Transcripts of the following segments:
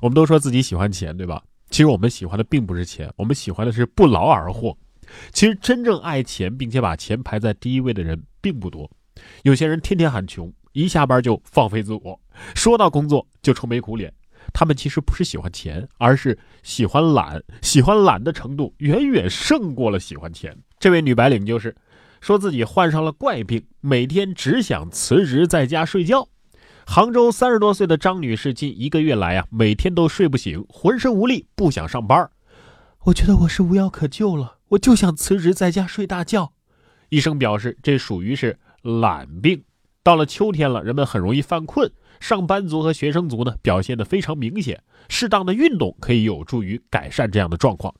我们都说自己喜欢钱，对吧？其实我们喜欢的并不是钱，我们喜欢的是不劳而获。其实真正爱钱并且把钱排在第一位的人并不多。有些人天天喊穷，一下班就放飞自我，说到工作就愁眉苦脸。他们其实不是喜欢钱，而是喜欢懒，喜欢懒的程度远远胜过了喜欢钱。这位女白领就是说自己患上了怪病，每天只想辞职在家睡觉。杭州三十多岁的张女士近一个月来啊，每天都睡不醒，浑身无力，不想上班。我觉得我是无药可救了，我就想辞职在家睡大觉。医生表示，这属于是懒病。到了秋天了，人们很容易犯困，上班族和学生族呢表现的非常明显。适当的运动可以有助于改善这样的状况。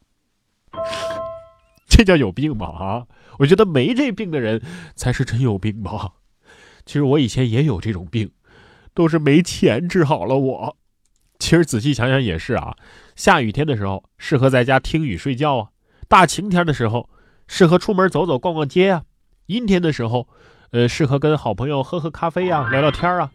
这叫有病吗？啊，我觉得没这病的人才是真有病吧。其实我以前也有这种病。都是没钱治好了我。其实仔细想想也是啊，下雨天的时候适合在家听雨睡觉啊，大晴天的时候适合出门走走逛逛街啊，阴天的时候，呃，适合跟好朋友喝喝咖啡呀，聊聊天啊。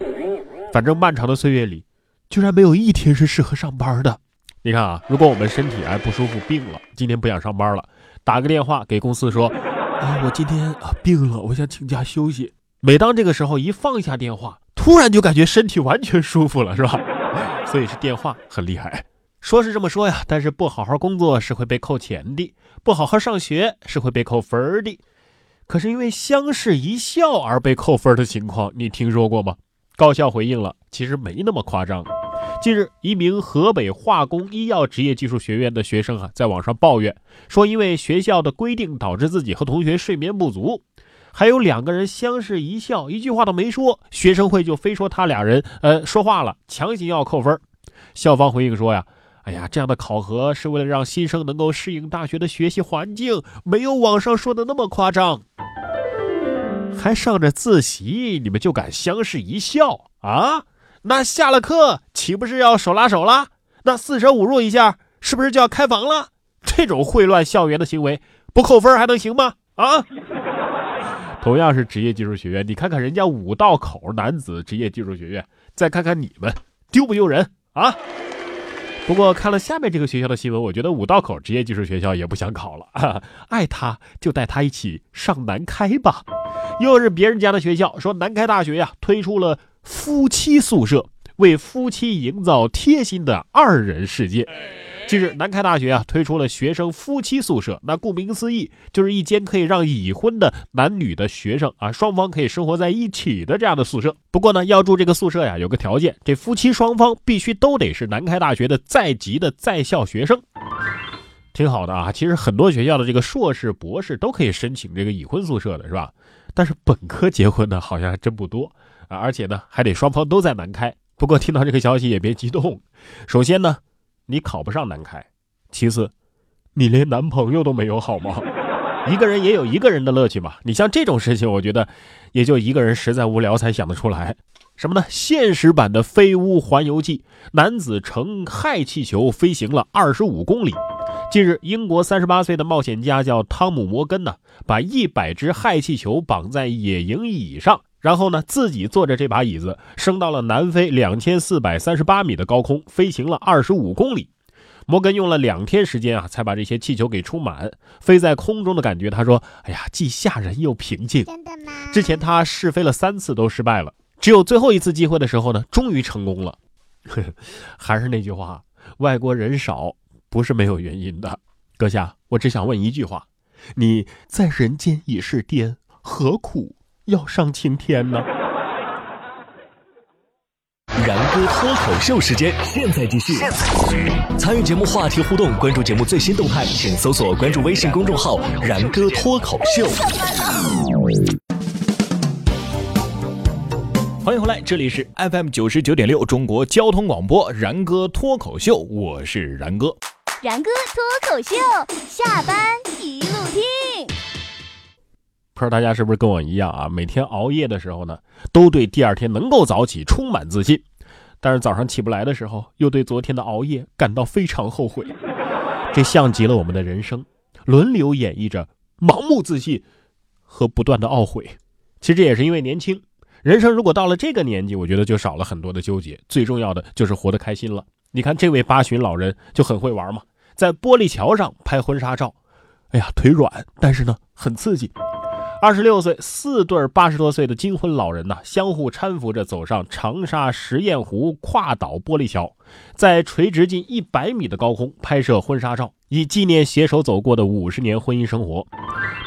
反正漫长的岁月里，居然没有一天是适合上班的。你看啊，如果我们身体哎不舒服病了，今天不想上班了，打个电话给公司说，啊，我今天啊病了，我想请假休息。每当这个时候一放下电话。突然就感觉身体完全舒服了，是吧？所以是电话很厉害。说是这么说呀，但是不好好工作是会被扣钱的，不好好上学是会被扣分的。可是因为相视一笑而被扣分的情况，你听说过吗？高校回应了，其实没那么夸张。近日，一名河北化工医药职业技术学院的学生啊，在网上抱怨说，因为学校的规定导致自己和同学睡眠不足。还有两个人相视一笑，一句话都没说，学生会就非说他俩人呃说话了，强行要扣分。校方回应说呀，哎呀，这样的考核是为了让新生能够适应大学的学习环境，没有网上说的那么夸张。还上着自习，你们就敢相视一笑啊？那下了课岂不是要手拉手了？那四舍五入一下，是不是就要开房了？这种混乱校园的行为，不扣分还能行吗？啊？同样是职业技术学院，你看看人家五道口男子职业技术学院，再看看你们，丢不丢人啊？不过看了下面这个学校的新闻，我觉得五道口职业技术学校也不想考了，爱他就带他一起上南开吧。又是别人家的学校，说南开大学呀推出了夫妻宿舍，为夫妻营造贴心的二人世界。近日，南开大学啊推出了学生夫妻宿舍。那顾名思义，就是一间可以让已婚的男女的学生啊双方可以生活在一起的这样的宿舍。不过呢，要住这个宿舍呀，有个条件，这夫妻双方必须都得是南开大学的在籍的在校学生。挺好的啊，其实很多学校的这个硕士、博士都可以申请这个已婚宿舍的，是吧？但是本科结婚的好像还真不多啊，而且呢，还得双方都在南开。不过听到这个消息也别激动，首先呢。你考不上南开，其次，你连男朋友都没有，好吗？一个人也有一个人的乐趣嘛。你像这种事情，我觉得也就一个人实在无聊才想得出来。什么呢？现实版的《飞屋环游记》，男子乘氦气球飞行了二十五公里。近日，英国三十八岁的冒险家叫汤姆·摩根呢，把一百只氦气球绑在野营椅上。然后呢，自己坐着这把椅子升到了南非两千四百三十八米的高空，飞行了二十五公里。摩根用了两天时间啊，才把这些气球给充满。飞在空中的感觉，他说：“哎呀，既吓人又平静。”真的吗？之前他试飞了三次都失败了，只有最后一次机会的时候呢，终于成功了。还是那句话，外国人少不是没有原因的。阁下，我只想问一句话：你在人间已是癫，何苦？要上青天呢！然哥脱口秀时间，现在继续。参与节目话题互动，关注节目最新动态，请搜索关注微信公众号“然哥脱口秀”。欢迎回来，这里是 FM 九十九点六中国交通广播然哥脱口秀，我是然哥。然哥脱口秀，下班一路听。不知道大家是不是跟我一样啊？每天熬夜的时候呢，都对第二天能够早起充满自信，但是早上起不来的时候，又对昨天的熬夜感到非常后悔。这像极了我们的人生，轮流演绎着盲目自信和不断的懊悔。其实也是因为年轻，人生如果到了这个年纪，我觉得就少了很多的纠结，最重要的就是活得开心了。你看这位八旬老人就很会玩嘛，在玻璃桥上拍婚纱照，哎呀，腿软，但是呢很刺激。二十六岁，四对八十多岁的金婚老人呢，相互搀扶着走上长沙石堰湖跨岛玻璃桥，在垂直近一百米的高空拍摄婚纱照，以纪念携手走过的五十年婚姻生活。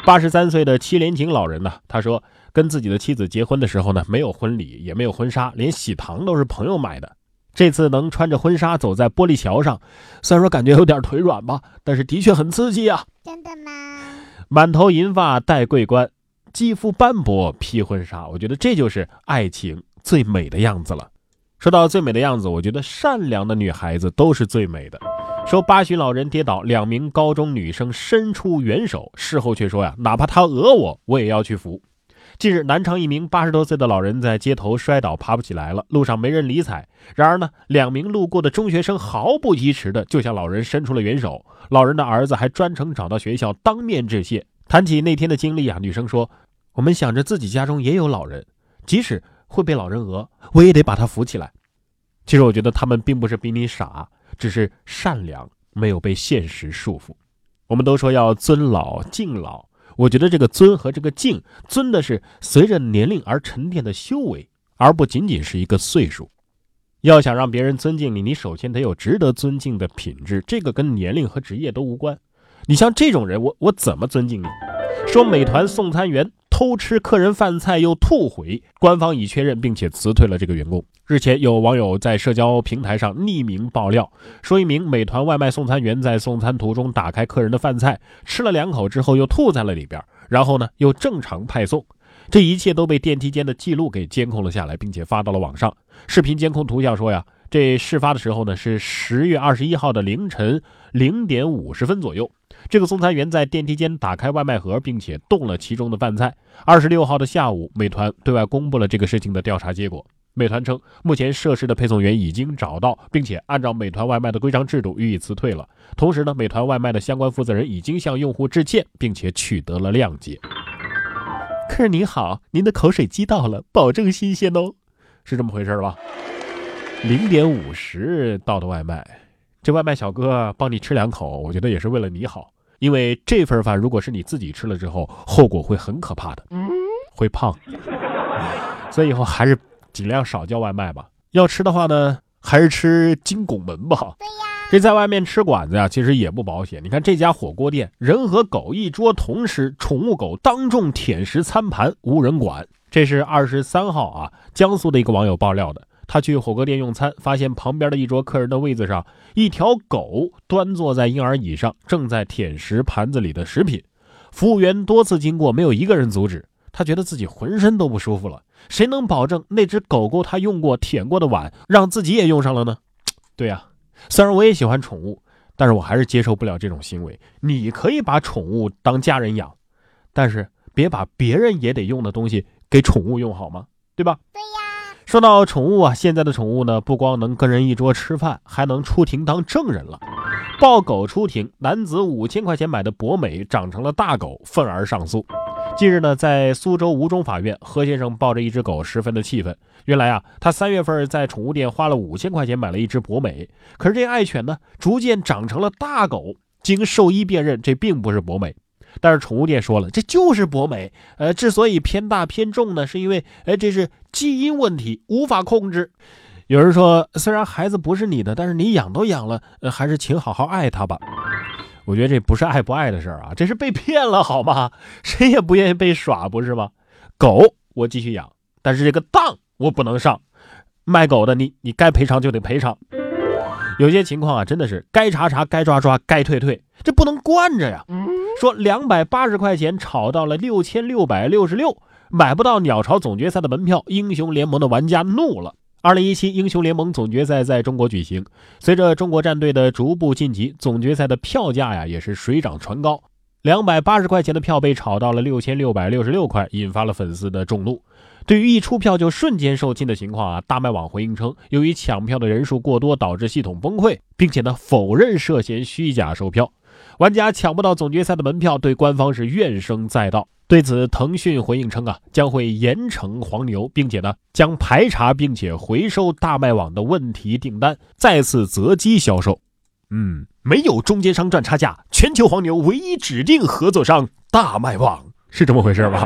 八十三岁的戚连景老人呢，他说跟自己的妻子结婚的时候呢，没有婚礼，也没有婚纱，连喜糖都是朋友买的。这次能穿着婚纱走在玻璃桥上，虽然说感觉有点腿软吧，但是的确很刺激啊！真的吗？满头银发戴桂冠。肌肤斑驳披婚纱，我觉得这就是爱情最美的样子了。说到最美的样子，我觉得善良的女孩子都是最美的。说八旬老人跌倒，两名高中女生伸出援手，事后却说呀，哪怕他讹我，我也要去扶。近日，南昌一名八十多岁的老人在街头摔倒，爬不起来了，路上没人理睬。然而呢，两名路过的中学生毫不疑迟的就向老人伸出了援手，老人的儿子还专程找到学校当面致谢。谈起那天的经历啊，女生说：“我们想着自己家中也有老人，即使会被老人讹，我也得把他扶起来。”其实我觉得他们并不是比你傻，只是善良，没有被现实束缚。我们都说要尊老敬老，我觉得这个尊和这个敬，尊的是随着年龄而沉淀的修为，而不仅仅是一个岁数。要想让别人尊敬你，你首先得有值得尊敬的品质，这个跟年龄和职业都无关。你像这种人，我我怎么尊敬你？说美团送餐员偷吃客人饭菜又吐回，官方已确认并且辞退了这个员工。日前，有网友在社交平台上匿名爆料，说一名美团外卖送餐员在送餐途中打开客人的饭菜，吃了两口之后又吐在了里边，然后呢又正常派送，这一切都被电梯间的记录给监控了下来，并且发到了网上。视频监控图像说呀，这事发的时候呢是十月二十一号的凌晨零点五十分左右。这个送餐员在电梯间打开外卖盒，并且动了其中的饭菜。二十六号的下午，美团对外公布了这个事情的调查结果。美团称，目前涉事的配送员已经找到，并且按照美团外卖的规章制度予以辞退了。同时呢，美团外卖的相关负责人已经向用户致歉，并且取得了谅解。客人您好，您的口水鸡到了，保证新鲜哦，是这么回事吧？零点五十到的外卖，这外卖小哥帮你吃两口，我觉得也是为了你好。因为这份饭如果是你自己吃了之后，后果会很可怕的，会胖。所以以后还是尽量少叫外卖吧。要吃的话呢，还是吃金拱门吧。对呀，这在外面吃馆子呀，其实也不保险。你看这家火锅店，人和狗一桌同吃，宠物狗当众舔食餐盘，无人管。这是二十三号啊，江苏的一个网友爆料的。他去火锅店用餐，发现旁边的一桌客人的位子上，一条狗端坐在婴儿椅上，正在舔食盘子里的食品。服务员多次经过，没有一个人阻止。他觉得自己浑身都不舒服了。谁能保证那只狗狗他用过舔过的碗，让自己也用上了呢？对呀，虽然我也喜欢宠物，但是我还是接受不了这种行为。你可以把宠物当家人养，但是别把别人也得用的东西给宠物用，好吗？对吧？对呀。说到宠物啊，现在的宠物呢，不光能跟人一桌吃饭，还能出庭当证人了。抱狗出庭，男子五千块钱买的博美长成了大狗，愤而上诉。近日呢，在苏州吴中法院，何先生抱着一只狗，十分的气愤。原来啊，他三月份在宠物店花了五千块钱买了一只博美，可是这爱犬呢，逐渐长成了大狗。经兽医辨认，这并不是博美。但是宠物店说了，这就是博美。呃，之所以偏大偏重呢，是因为，哎，这是基因问题，无法控制。有人说，虽然孩子不是你的，但是你养都养了，呃，还是请好好爱他吧。我觉得这不是爱不爱的事儿啊，这是被骗了，好吗？谁也不愿意被耍，不是吗？狗我继续养，但是这个当我不能上。卖狗的你，你该赔偿就得赔偿。有些情况啊，真的是该查查，该抓抓，该退退，这不能惯着呀。说两百八十块钱炒到了六千六百六十六，买不到鸟巢总决赛的门票，英雄联盟的玩家怒了。二零一七英雄联盟总决赛在中国举行，随着中国战队的逐步晋级，总决赛的票价呀也是水涨船高。两百八十块钱的票被炒到了六千六百六十六块，引发了粉丝的众怒。对于一出票就瞬间售罄的情况啊，大麦网回应称，由于抢票的人数过多，导致系统崩溃，并且呢否认涉嫌虚假售票。玩家抢不到总决赛的门票，对官方是怨声载道。对此，腾讯回应称啊，将会严惩黄牛，并且呢，将排查并且回收大麦网的问题订单，再次择机销售。嗯，没有中间商赚差价，全球黄牛唯一指定合作商大麦网是这么回事吧？